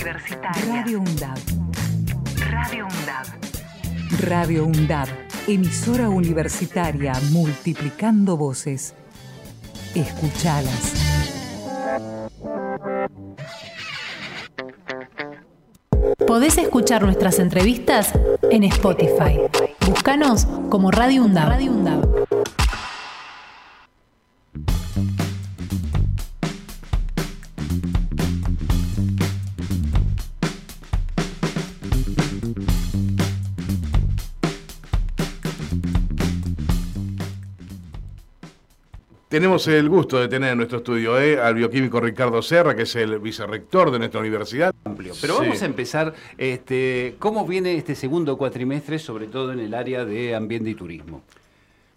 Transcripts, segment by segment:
Universitaria. Radio UNDAB. Radio UNDAB. Radio UNDAB. Emisora universitaria multiplicando voces. Escuchalas. Podés escuchar nuestras entrevistas en Spotify. Búscanos como Radio UNDAB. Radio UNDAB. Tenemos el gusto de tener en nuestro estudio ¿eh? al bioquímico Ricardo Serra, que es el vicerrector de nuestra universidad. Pero Sí. vamos a empezar, este, ¿cómo viene este segundo cuatrimestre, sobre todo en el área de ambiente y turismo?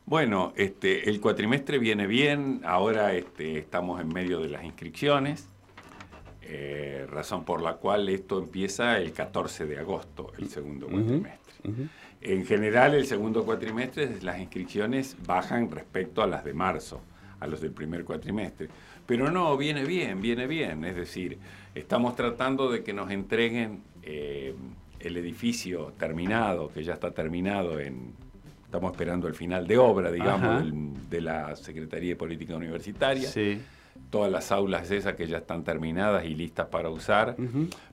Bueno, este, el cuatrimestre viene bien, ahora este, estamos en medio de las inscripciones, eh, razón por la cual esto empieza el 14 de agosto, el segundo cuatrimestre. En general, el segundo cuatrimestre, las inscripciones bajan respecto a las de marzo, a los del primer cuatrimestre. Pero no, viene bien, viene bien. Es decir, estamos tratando de que nos entreguen eh, el edificio terminado, que ya está terminado en... Estamos esperando el final de obra, digamos, del- de la Secretaría de Política Universitaria Sí. todas las aulas esas que ya están terminadas y listas para usar,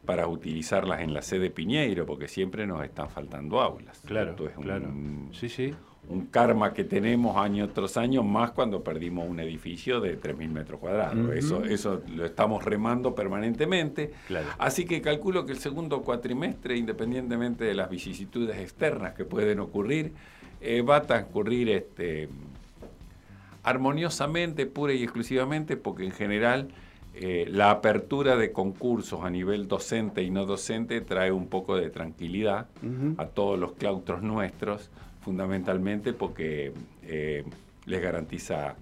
para utilizarlas en la sede Piñeiro, porque siempre nos están faltando aulas. Claro, Esto es un, claro. Sí, sí. Un karma que tenemos año tras año, más cuando perdimos un edificio de 3.000 metros cuadrados. Eso, eso lo estamos remando permanentemente. Claro. Así que calculo que el segundo cuatrimestre, independientemente de las vicisitudes externas que pueden ocurrir, eh, va a transcurrir este, armoniosamente, pura y exclusivamente, porque en general eh, la apertura de concursos a nivel docente y no docente trae un poco de tranquilidad a todos los claustros nuestros, fundamentalmente porque eh, les garantiza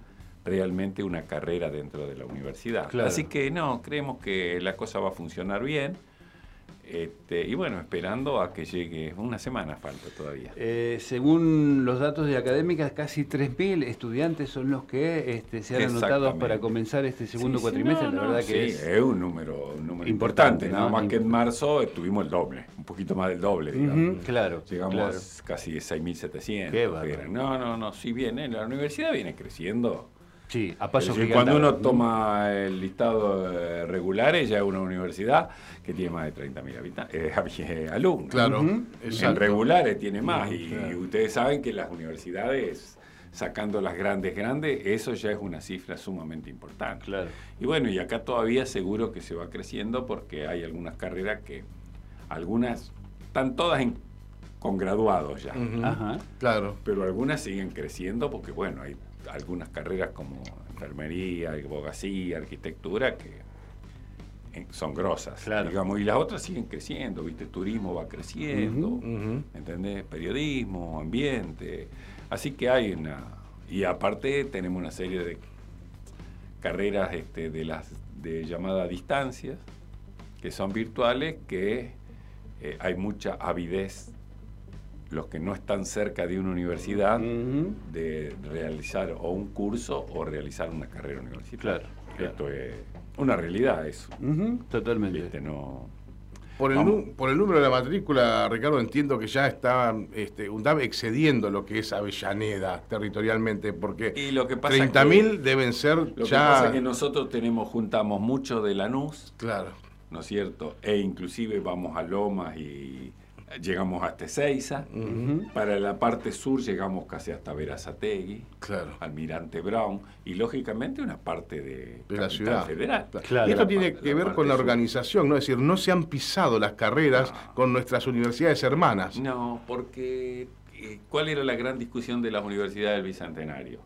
realmente una carrera dentro de la universidad. Claro. Así que no, creemos que la cosa va a funcionar bien. Este, y bueno, esperando a que llegue, una semana falta todavía. Eh, según los datos de académicas, casi 3.000 estudiantes son los que este, se han anotado para comenzar este segundo Sí, sí, cuatrimestre. no, la no, verdad que sí, es... un número, un número Importante, importante. Nada más que en marzo estuvimos el doble, un poquito más del doble, digamos. Ujú, claro, Llegamos claro. casi a 6.700. Qué bárbaro. eran. No, no, no, sí viene, la universidad viene creciendo. Sí, a paso decir, cuando uno toma el listado eh, regulares, ya es una universidad que tiene más de 30.000 habitantes, eh, alumnos. Claro, Ujú. En regulares tiene más. Y claro. ustedes saben que las universidades, sacando las grandes, grandes, eso ya es una cifra sumamente importante. Claro. Y bueno, y acá todavía seguro que se va creciendo porque hay algunas carreras que, algunas, están todas en- con graduados ya. Ajá. Claro. pero algunas siguen creciendo porque, bueno, hay algunas carreras como enfermería, abogacía, arquitectura que eh, son grosas, Claro. digamos, y las otras siguen creciendo, ¿viste? Turismo va creciendo, Ujú. ¿entendés? Periodismo, ambiente, así que hay una... Y aparte tenemos una serie de carreras este, de las de llamada distancias, que son virtuales, que eh, hay mucha avidez, los que no están cerca de una universidad, de realizar o un curso o realizar una carrera universitaria. Claro, claro. Esto es una realidad eso. Totalmente. No, Por el, por número de la matrícula, Ricardo, entiendo que ya está este, UNDAB excediendo lo que es Avellaneda territorialmente, porque Y lo que pasa 30.000 deben ser Lo que ya... pasa es que nosotros tenemos, juntamos mucho de Lanús, Claro. ¿no es cierto? E inclusive vamos a Lomas y llegamos hasta Ezeiza. Para la parte sur llegamos casi hasta Verazategui, Claro. Almirante Brown y lógicamente una parte de, De la ciudad. Federal. Claro. y esto La tiene que ver con la sur. organización, ¿no? Es decir, no se han pisado las carreras No. con nuestras universidades hermanas. No, porque eh, ¿cuál era la gran discusión de las universidades del Bicentenario?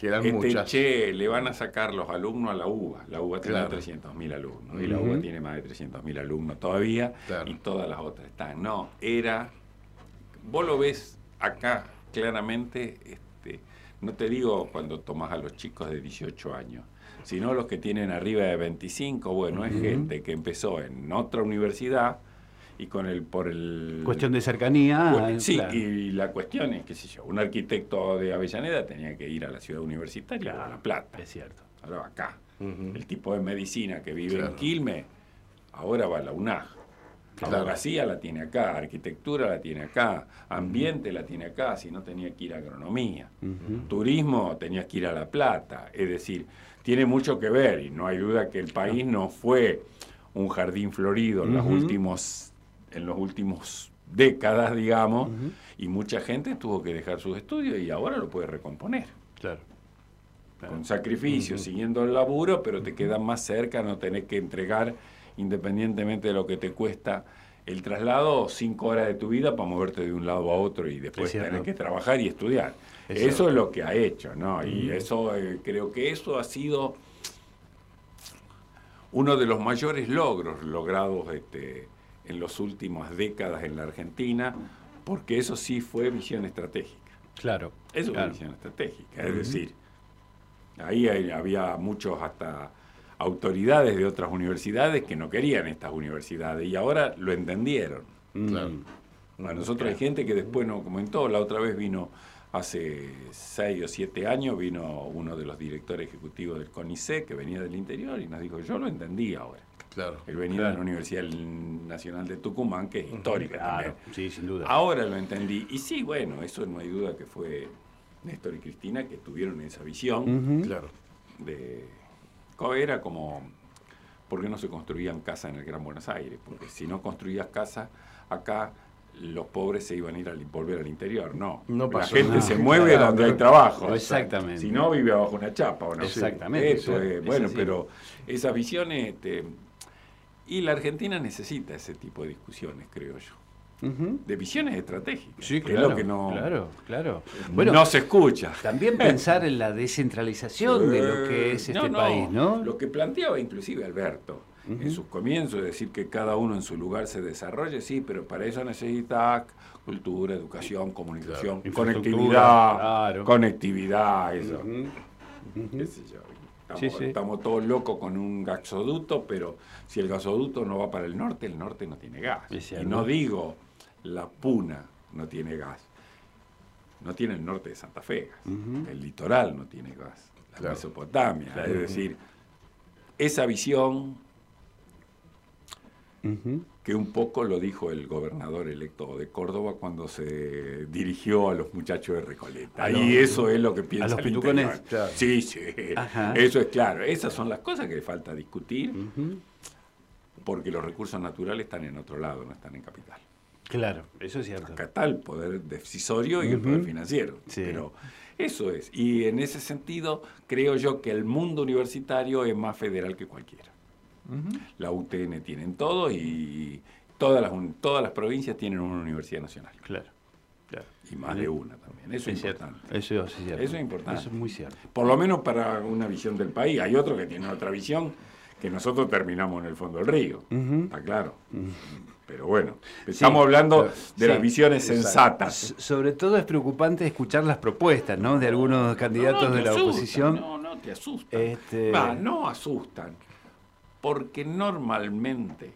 Que eran Este, muchas. che, le van a sacar los alumnos a la UBA. La UBA tiene Claro. 300.000 alumnos y la. UBA tiene más de 300.000 alumnos todavía Claro. y todas las otras están. No, era... Vos lo ves acá claramente, este, no te digo cuando tomás a los chicos de 18 años, sino los que tienen arriba de 25, bueno, es gente que empezó en otra universidad y con el por el Cuestión de cercanía. bueno, eh, sí, claro. y la cuestión es, qué sé yo, un arquitecto de Avellaneda tenía que ir a la ciudad universitaria, a La Plata. Es cierto. Ahora va acá. El tipo de medicina que vive Claro. en Quilmes Ahora va a la UNAG. Claro. Abogacía la tiene acá, arquitectura la tiene acá, ambiente la tiene acá, si no tenía que ir a agronomía. Turismo tenías que ir a La Plata. Es decir, tiene mucho que ver y no hay duda que el país no fue un jardín florido en, los últimos, en los últimos décadas, digamos, y mucha gente tuvo que dejar sus estudios y ahora lo puede recomponer. Claro. Claro. Con sacrificio, siguiendo el laburo, pero te quedas más cerca, no tenés que entregar, independientemente de lo que te cuesta el traslado, cinco horas de tu vida para moverte de un lado a otro y después tener que trabajar y estudiar. Es eso cierto. es lo que ha hecho, ¿no? Y eso, eh, creo que eso ha sido uno de los mayores logros logrados este, en las últimas décadas en la Argentina, porque eso sí fue visión estratégica. Claro. Eso claro. es visión estratégica, es decir, ahí hay- había muchos hasta autoridades de otras universidades que no querían estas universidades y ahora lo entendieron. Mm. Claro. Para nosotros hay gente que después nos comentó, la otra vez vino hace seis o siete años, vino uno de los directores ejecutivos del CONICET que venía del interior y nos dijo, yo lo entendí ahora. Claro. Él venía Claro. de la Universidad Nacional de Tucumán, que es histórica Claro, también. sí, sin duda. Ahora lo entendí. Y sí, bueno, eso no hay duda que fue Néstor y Cristina que tuvieron esa visión. Claro. de... Era como, ¿por qué no se construían casas en el Gran Buenos Aires? Porque si no construías casas acá, los pobres se iban a ir a volver al interior. No, No la gente nada. se mueve Claro. donde hay trabajo. Exactamente. Si no, vive abajo una chapa. ¿o no? Exactamente, Eso es, bueno, pero esas visiones... Este, y la Argentina necesita ese tipo de discusiones, creo yo. De visiones estratégicas. Sí, que claro. es lo que no, Claro, claro. no se escucha. También pensar en la descentralización de lo que es Eh, este no, no, país, ¿no? Lo que planteaba inclusive Alberto en sus comienzos, decir, que cada uno en su lugar se desarrolle, sí, pero para eso necesita cultura, educación, comunicación, Claro. conectividad, claro. conectividad, eso. Qué sé yo. Estamos, Sí, sí. estamos todos locos con un gasoducto, pero si el gasoducto no va para el norte, el norte no tiene gas. Y no digo la puna no tiene gas. No tiene el norte de Santa Fe gas. El litoral no tiene gas. La Claro. Mesopotamia. Claro. Es decir, esa visión Que un poco lo dijo el gobernador electo de Córdoba cuando se dirigió a los muchachos de Recoleta. A y los- eso es lo que piensa los el pitucones. Claro. Sí, sí. Ajá. Eso es claro. Esas son las cosas que le falta discutir porque los recursos naturales están en otro lado, no están en capital. Claro, eso es cierto. Acá está el poder decisorio y el poder financiero. Sí. Pero eso es. Y en ese sentido, creo yo que el mundo universitario es más federal que cualquiera. La UTN tienen todo y todas las, todas las provincias tienen una universidad nacional. Claro, claro. Y más de una también. Eso es, Es cierto. importante. Eso es cierto. Eso es importante. Eso es muy cierto. Por lo menos para una visión del país. Hay otros que tienen otra visión que nosotros terminamos en el fondo del río. Está claro. Pero bueno, estamos hablando de Sí. las visiones Exacto. sensatas. Sobre todo es preocupante escuchar las propuestas, ¿no? De algunos candidatos No, no, de la asustan, oposición. No, no te asustan. Este- Va, no asustan. Porque normalmente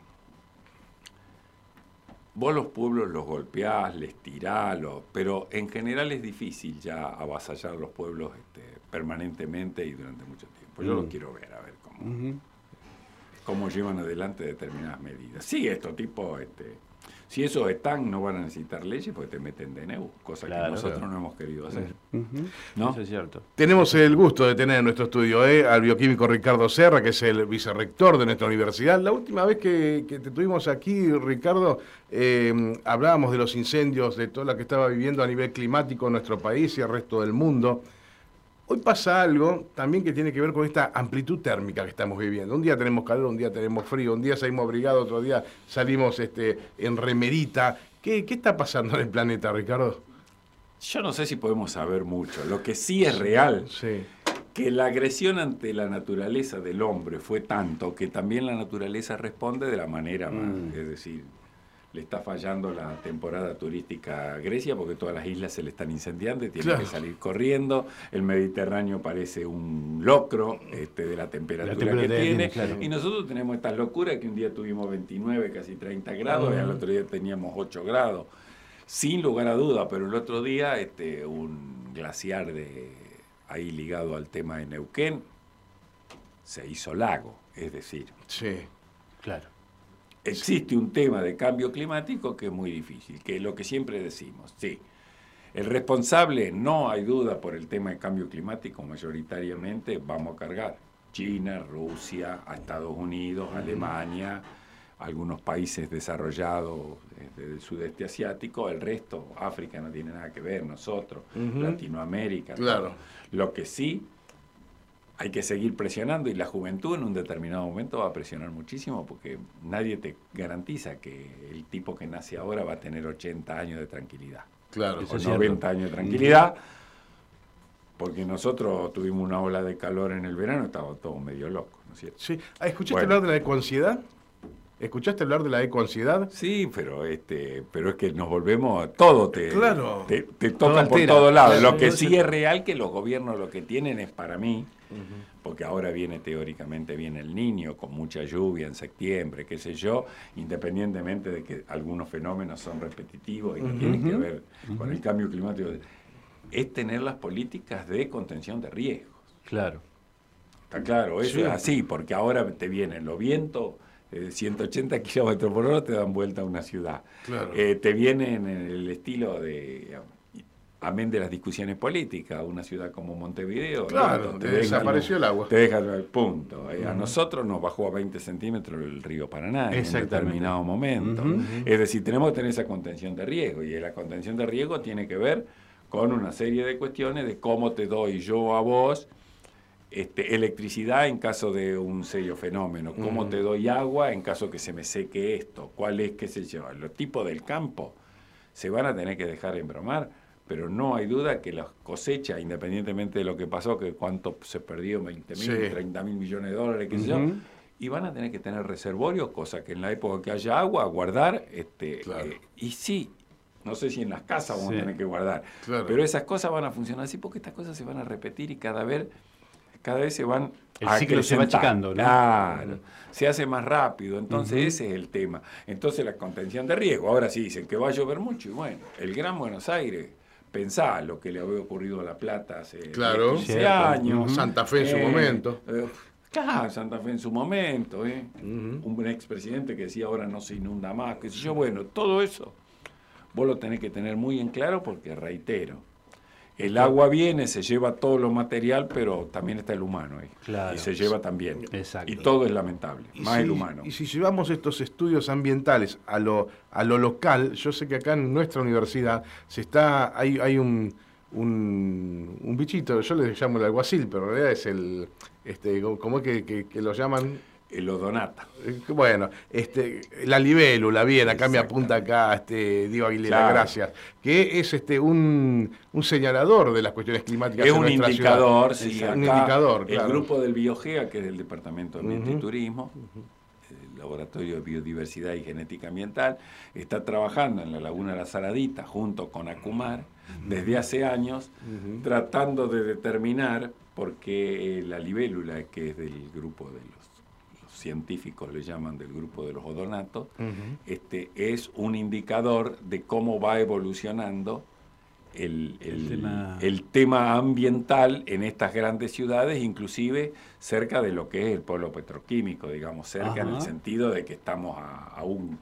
vos los pueblos los golpeás, les tirás, los- pero en general es difícil ya avasallar los pueblos este, permanentemente y durante mucho tiempo. Yo Mm. los quiero ver, a ver cómo, cómo llevan adelante determinadas medidas. Sí, estos tipos, este, si esos están, no van a necesitar leyes porque te meten DNU, cosa Claro, que nosotros claro. no hemos querido hacer. ¿No? Eso es cierto. Tenemos el gusto de tener en nuestro estudio ¿eh? al bioquímico Ricardo Serra, que es el vicerrector de nuestra universidad. La última vez que, que te tuvimos aquí, Ricardo, eh, hablábamos de los incendios, de todo lo que estaba viviendo a nivel climático en nuestro país y el resto del mundo. Hoy pasa algo también que tiene que ver con esta amplitud térmica que estamos viviendo. Un día tenemos calor, un día tenemos frío, un día salimos abrigados, otro día salimos este, en remerita. ¿Qué, ¿Qué está pasando en el planeta, Ricardo? Yo no sé si podemos saber mucho. Lo que sí es real, Sí. que la agresión ante la naturaleza del hombre fue tanto que también la naturaleza responde de la manera más. Mm. Es decir, le está fallando la temporada turística a Grecia porque todas las islas se le están incendiando y tiene Claro. que salir corriendo. El Mediterráneo parece un locro este, de la temperatura, temperatura que tiene. tiene, claro. Y nosotros tenemos estas locuras que un día tuvimos 29, casi 30 grados y al otro día teníamos 8 grados. Sin lugar a duda, pero el otro día este, un glaciar de ahí ligado al tema de Neuquén se hizo lago, es decir, Sí. Claro. Existe un tema de cambio climático que es muy difícil, que es lo que siempre decimos, sí. El responsable, no hay duda por el tema de cambio climático, mayoritariamente vamos a cargar China, Rusia, Estados Unidos, Alemania, algunos países desarrollados del sudeste asiático, el resto, África no tiene nada que ver, nosotros, Latinoamérica. Claro. Lo que sí hay que seguir presionando y la juventud en un determinado momento va a presionar muchísimo porque nadie te garantiza que el tipo que nace ahora va a tener 80 años de tranquilidad. Claro. O 90 años de tranquilidad. Porque nosotros tuvimos una ola de calor en el verano, estábamos todos medio locos, ¿no es cierto? Sí. Ah, ¿Escuchaste Bueno. hablar de la ecoansiedad? ¿Escuchaste hablar de la ecoansiedad? Sí, pero este, pero es que nos volvemos, todo te, Claro. te, te Todo toca por todos lados. Claro, Lo que sí es real que los gobiernos lo que tienen es para mí, porque ahora viene teóricamente viene el niño con mucha lluvia en septiembre, qué sé yo, independientemente de que algunos fenómenos son repetitivos y que tienen que ver con el cambio climático, es tener las políticas de contención de riesgos. Claro. Está claro, eso Sí. es así, porque ahora te vienen los vientos, eh, 180 kilómetros por hora te dan vuelta a una ciudad. Claro. Eh, te vienen en el estilo de, amén de las discusiones políticas, una ciudad como Montevideo. Claro, ¿no? te desapareció el agua. Te dejan al punto. Eh, A nosotros nos bajó a 20 centímetros el río Paraná en un determinado momento. Es decir, tenemos que tener esa contención de riesgo y la contención de riesgo tiene que ver con una serie de cuestiones de cómo te doy yo a vos este, electricidad en caso de un serio fenómeno, cómo te doy agua en caso que se me seque esto, cuál es, qué sé yo, los tipos del campo se van a tener que dejar embromar, pero no hay duda que las cosechas, independientemente de lo que pasó, que cuánto se perdió, 20 mil, Sí. 30 mil millones de dólares, qué sé yo, y van a tener que tener reservorios, cosa que en la época que haya agua, guardar, este, Claro. eh, y sí, no sé si en las casas vamos Sí. a tener que guardar, Claro. pero esas cosas van a funcionar así porque estas cosas se van a repetir y cada vez, cada vez se van El a ciclo se va achicando, ¿no? Claro, se hace más rápido, entonces ese es el tema. Entonces la contención de riesgo, ahora sí dicen que va a llover mucho y bueno, el Gran Buenos Aires, pensá lo que le había ocurrido a La Plata hace Claro. 15 Cierto. años. Santa Fe en su momento. eh, claro, Santa Fe en su momento, ¿eh? Ujú. un expresidente que decía ahora no se inunda más, qué sé yo, bueno, todo eso vos lo tenés que tener muy en claro porque, reitero, el agua viene, se lleva todo lo material, pero también está el humano ahí. Claro. Y se lleva también. Exacto. Y todo es lamentable, Y más si, el humano. y si llevamos estos estudios ambientales a lo, a lo local, yo sé que acá en nuestra universidad se está, hay, hay un, un, un bichito, yo le llamo el alguacil, pero en realidad es el, este, ¿cómo es que, que- que lo llaman? El odonata. Bueno, este, la libélula, bien, acá me apunta acá este, Diego Aguilera, Claro. gracias, que es este un, un señalador de las cuestiones climáticas Es en un nuestra indicador, ciudad. sí. Un acá indicador, claro. El grupo del Biogea, que es del Departamento de Ambiente y. Turismo, el Laboratorio de Biodiversidad y Genética Ambiental, está trabajando en la Laguna La Saladita junto con Acumar desde hace años, tratando de determinar por qué la libélula, que es del grupo de los científicos, le llaman del grupo de los odonatos, este, es un indicador de cómo va evolucionando el, el- El tema- el tema ambiental en estas grandes ciudades, inclusive cerca de lo que es el pueblo petroquímico, digamos, cerca en el sentido de que estamos a, a un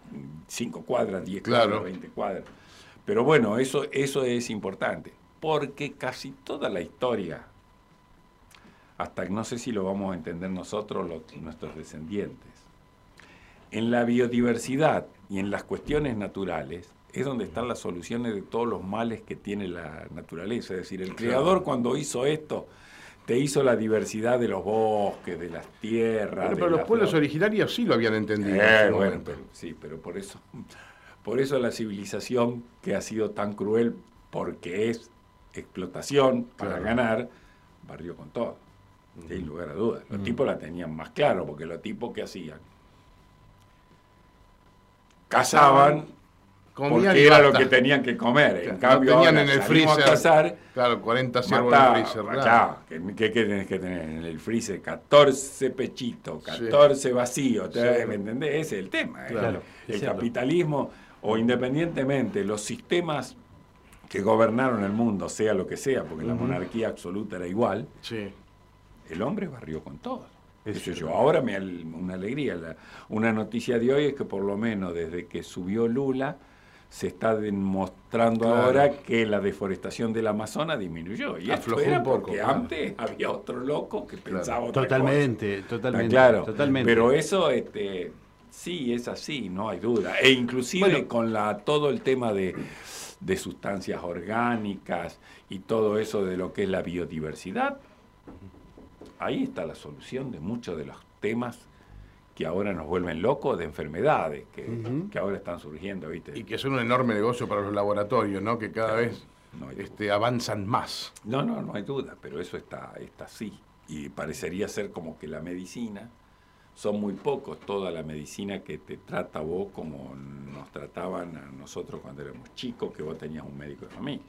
5 cuadras, 10 Claro. cuadras, 20 cuadras. Pero bueno, eso, eso es importante, porque casi toda la historia, hasta no sé si lo vamos a entender nosotros, los- nuestros descendientes, en la biodiversidad y en las cuestiones naturales es donde están las soluciones de todos los males que tiene la naturaleza. Es decir, el creador cuando hizo esto, te hizo la diversidad de los bosques, de las tierras. De pero los pueblos originarios sí lo habían entendido. en Eh, bueno, pero- sí, pero por eso, por eso la civilización que ha sido tan cruel, porque es explotación para Claro. ganar, barrió con todo, sin lugar a dudas. Los tipos la tenían más claro, porque los tipos que hacían, cazaban Comían porque era lo que tenían que comer. En cambio, lo tenían ahora en el freezer. a cazar, Claro, 40 ciervos en el freezer. claro. ¿Qué, qué- tenés que tener en el freezer? 14 pechitos, 14 vacíos. Sí. ¿Me entendés? Ese es el tema. ¿eh? Claro, el capitalismo, o independientemente, los sistemas que gobernaron el mundo, sea lo que sea, porque la monarquía absoluta era igual, Sí. El hombre barrió con todo. sé yo. Ahora me una alegría. La- una noticia de hoy es que por lo menos desde que subió Lula se está demostrando Claro. ahora que la deforestación del Amazonas disminuyó. Y esto Aflojó era un poco, porque claro. antes había otro loco que pensaba otra Totalmente, cosa. totalmente. Claro. totalmente. Pero eso, este, sí, es así, no hay duda. E inclusive Bueno. con la, todo el tema de, de sustancias orgánicas y todo eso de lo que es la biodiversidad, ahí está la solución de muchos de los temas que ahora nos vuelven locos de enfermedades que, ahora están surgiendo, ¿viste? Y que son un enorme negocio para los laboratorios, ¿no? Que cada vez No este, avanzan más. No, no, no hay duda, pero eso está, está así. Y parecería ser como que la medicina, son muy pocos toda la medicina que te trata vos como nos trataban a nosotros cuando éramos chicos, que vos tenías un médico de familia.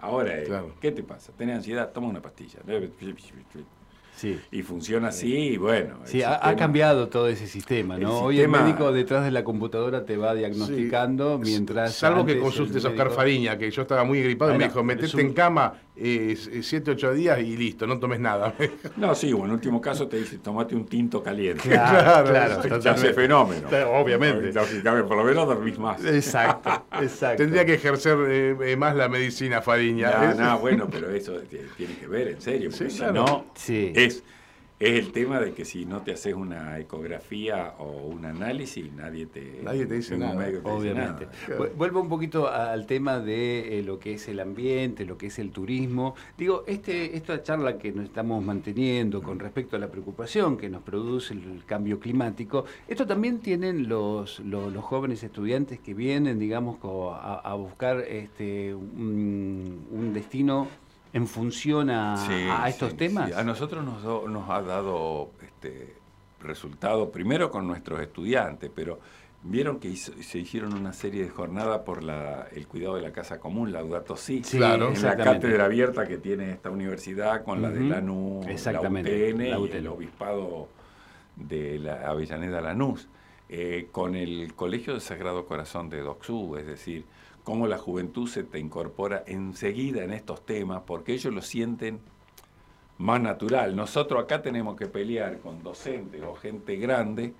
Ahora, eh, Claro. ¿qué te pasa? ¿Tenés ansiedad? Toma una pastilla. Sí. Y funciona así, y bueno. Sí, ha, cambiado todo ese sistema, el ¿no? Hoy sistema- el médico detrás de la computadora te va diagnosticando Sí. mientras. Salvo que consultes a Oscar médico- Fariña, que yo estaba muy gripado y me Bueno, dijo, metete un- en cama 7, 8 días y listo, no tomes nada. No, sí, o en último caso te dice, tomate un tinto caliente. Claro, Claro, claro, Ya hace fenómeno. Obviamente. Lógicamente, por lo menos dormís más. Exacto, exacto. Tendría que ejercer eh, eh, más la medicina Fariña. No, bueno, pero eso tiene que ver, en serio, porque Sí, si claro. no, Sí. Es, es el tema de que si no te haces una ecografía o un análisis, nadie te, Nadie te dice nada, te dice Obviamente. nada. Claro. Vu- Vuelvo un poquito al tema de eh, lo que es el ambiente, lo que es el turismo. Digo, este, esta charla que nos estamos manteniendo con respecto a la preocupación que nos produce el cambio climático, esto también tienen los, los, los jóvenes estudiantes que vienen, digamos, a, a buscar este, un, un destino en función a, Sí, a estos sí, temas. sí. A nosotros nos, do- nos ha dado este resultado primero con nuestros estudiantes, pero vieron que hizo- se hicieron una serie de jornadas por la, el cuidado de la casa común, la Laudato Si, Claro. en la cátedra abierta que tiene esta universidad con la de. Lanús, Exactamente, la UTN, la y UTN. el obispado de la Avellaneda Lanús, eh, con el Colegio de Sagrado Corazón de Doxú, es decir, cómo la juventud se te incorpora enseguida en estos temas, porque ellos lo sienten más natural. Nosotros acá tenemos que pelear con docentes o gente grande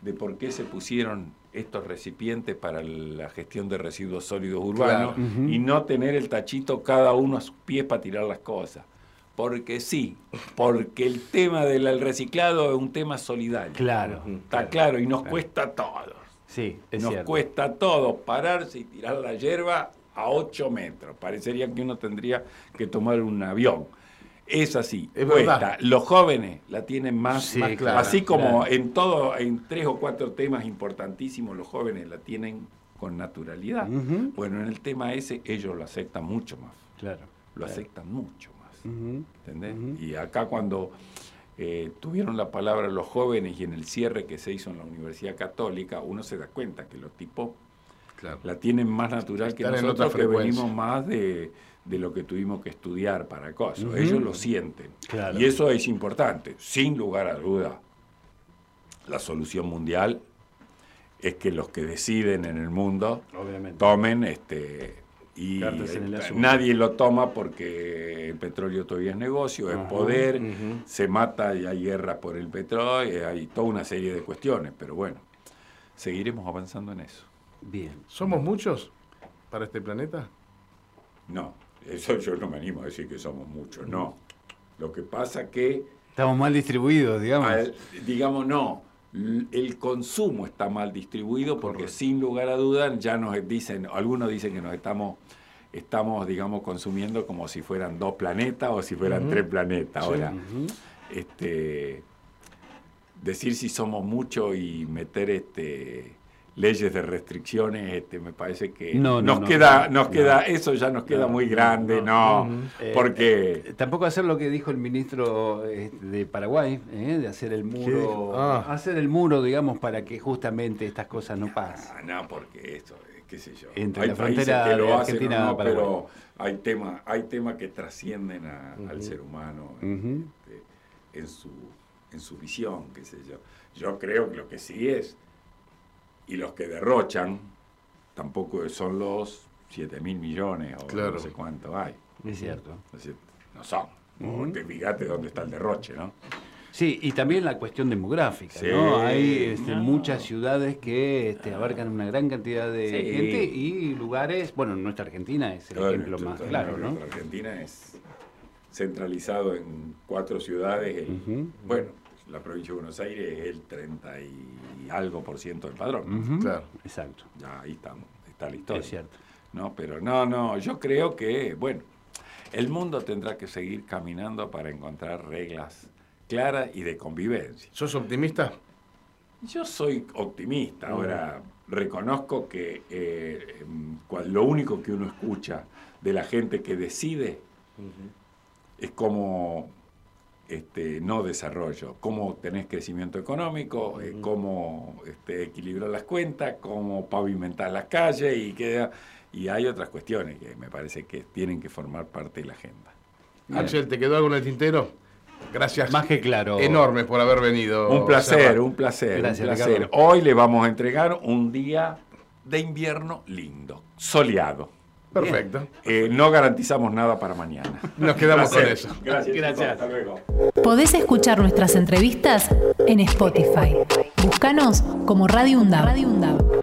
de por qué se pusieron estos recipientes para la gestión de residuos sólidos urbanos Claro. Y no tener el tachito cada uno a sus pies para tirar las cosas. Porque sí, porque el tema del reciclado es un tema solidario. Claro. Está claro, y nos cuesta a todos. Sí, es Nos cierto. cuesta a todos pararse y tirar la hierba a 8 metros. Parecería que uno tendría que tomar un avión. Es así, Es cuesta. verdad. Los jóvenes la tienen más, Sí, más así como claro. en todo, en tres o cuatro temas importantísimos, los jóvenes la tienen con naturalidad. Bueno, en el tema ese ellos lo aceptan mucho más, Claro. lo aceptan mucho más. Ujú. ¿entendés? Y acá cuando eh, tuvieron la palabra los jóvenes y en el cierre que se hizo en la Universidad Católica, uno se da cuenta que los tipos Claro. la tienen más natural que Están nosotros que venimos más de, de lo que tuvimos que estudiar para cosas. Ellos lo sienten. Claro. Y eso es importante, sin lugar a duda. La solución mundial es que los que deciden en el mundo Obviamente. tomen este y Cartas en el asunto. nadie lo toma porque el petróleo todavía es negocio, es Ajá, poder, se mata y hay guerra por el petróleo, hay toda una serie de cuestiones, pero bueno, seguiremos avanzando en eso. Bien. ¿Somos muchos para este planeta? No, eso yo no me animo a decir que somos muchos, no. Lo que pasa que, Estamos mal distribuidos, digamos. al- digamos, no, el consumo está mal distribuido porque Correcto. sin lugar a dudas ya nos dicen, algunos dicen que nos estamos, estamos, digamos, consumiendo como si fueran dos planetas o si fueran tres planetas. Ahora, este, decir si somos muchos y meter este leyes de restricciones, este, me parece que No, no, nos no, queda, no, nos no. queda, eso ya nos queda No, muy no, grande, no. no, Eh, porque eh, tampoco hacer lo que dijo el ministro eh, de Paraguay, eh, de hacer el muro, Ah. hacer el muro, digamos, para que justamente estas cosas no pasen. No, porque eh, qué sé yo. Entre hay la países frontera que lo hacen Argentina no, a Paraguay. pero hay temas, hay temas que trascienden a- al ser humano este, en su en su visión, qué sé yo. Yo creo que lo que sí es y los que derrochan tampoco son los 7 mil millones o Claro. no sé cuánto hay. Es cierto. Es decir, no son. Vos te fijate dónde está el derroche, ¿no? Sí, y también la cuestión demográfica, Sí, ¿no? Hay este, no. muchas ciudades que este, abarcan una gran cantidad de Sí. gente y lugares, bueno, nuestra Argentina es el Claro, ejemplo más claro, ¿no? nuestra Argentina es centralizado en cuatro ciudades. el-. Bueno, la provincia de Buenos Aires es el 30 y algo por ciento del padrón. Claro. Exacto, Ya ahí estamos, está la historia. es cierto. No, pero no, no, yo creo que, bueno, el mundo tendrá que seguir caminando para encontrar reglas claras y de convivencia. ¿Sos optimista? Yo soy optimista, ahora reconozco que eh, em, cual- lo único que uno escucha de la gente que decide es cómo este, no desarrollo, cómo tenés crecimiento económico, eh, cómo este, equilibrar las cuentas, cómo pavimentar las calles y, que, y hay otras cuestiones que me parece que tienen que formar parte de la agenda. Axel, ¿te quedó algo en el tintero? Gracias. Más que claro. Enormes por haber venido. Un placer, Serra. un placer, Gracias, un placer. Ricardo. Hoy le vamos a entregar un día de invierno lindo, soleado. Perfecto. Eh, no garantizamos nada para mañana. Nos quedamos con eso. Gracias. Gracias. Hasta luego. Podés escuchar nuestras entrevistas en Spotify. Búscanos como Radio UNDAB. Radio UNDAB.